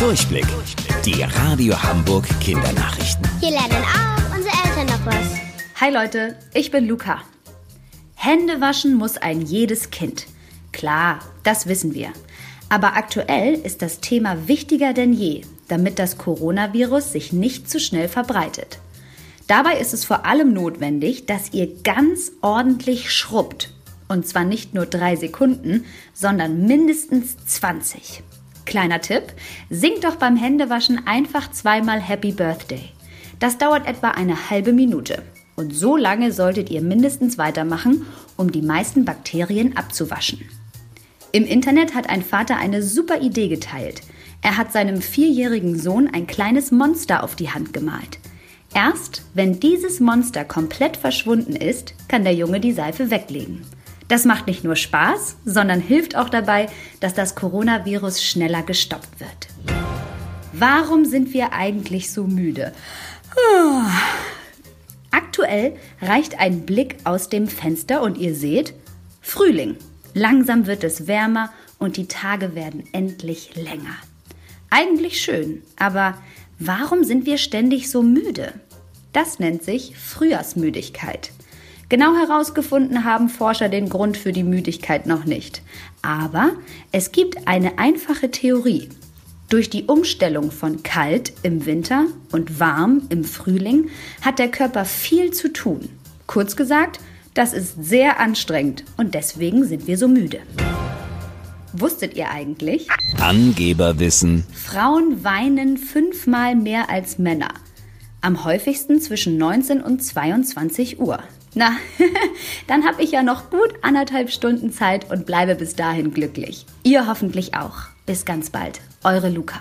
Durchblick. Die Radio Hamburg Kindernachrichten. Hier lernen auch unsere Eltern noch was. Hi Leute, ich bin Luca. Hände waschen muss ein jedes Kind. Klar, das wissen wir. Aber aktuell ist das Thema wichtiger denn je, damit das Coronavirus sich nicht zu schnell verbreitet. Dabei ist es vor allem notwendig, dass ihr ganz ordentlich schrubbt. Und zwar nicht nur drei Sekunden, sondern mindestens 20. Kleiner Tipp, singt doch beim Händewaschen einfach zweimal Happy Birthday. Das dauert etwa eine halbe Minute. Und so lange solltet ihr mindestens weitermachen, um die meisten Bakterien abzuwaschen. Im Internet hat ein Vater eine super Idee geteilt. Er hat seinem vierjährigen Sohn ein kleines Monster auf die Hand gemalt. Erst wenn dieses Monster komplett verschwunden ist, kann der Junge die Seife weglegen. Das macht nicht nur Spaß, sondern hilft auch dabei, dass das Coronavirus schneller gestoppt wird. Warum sind wir eigentlich so müde? Aktuell reicht ein Blick aus dem Fenster und ihr seht Frühling. Langsam wird es wärmer und die Tage werden endlich länger. Eigentlich schön, aber warum sind wir ständig so müde? Das nennt sich Frühjahrsmüdigkeit. Genau herausgefunden haben Forscher den Grund für die Müdigkeit noch nicht. Aber es gibt eine einfache Theorie. Durch die Umstellung von kalt im Winter und warm im Frühling hat der Körper viel zu tun. Kurz gesagt, das ist sehr anstrengend und deswegen sind wir so müde. Wusstet ihr eigentlich? Angeberwissen. Frauen weinen fünfmal mehr als Männer. Am häufigsten zwischen 19 und 22 Uhr. Na, dann habe ich ja noch gut anderthalb Stunden Zeit und bleibe bis dahin glücklich. Ihr hoffentlich auch. Bis ganz bald. Eure Luca.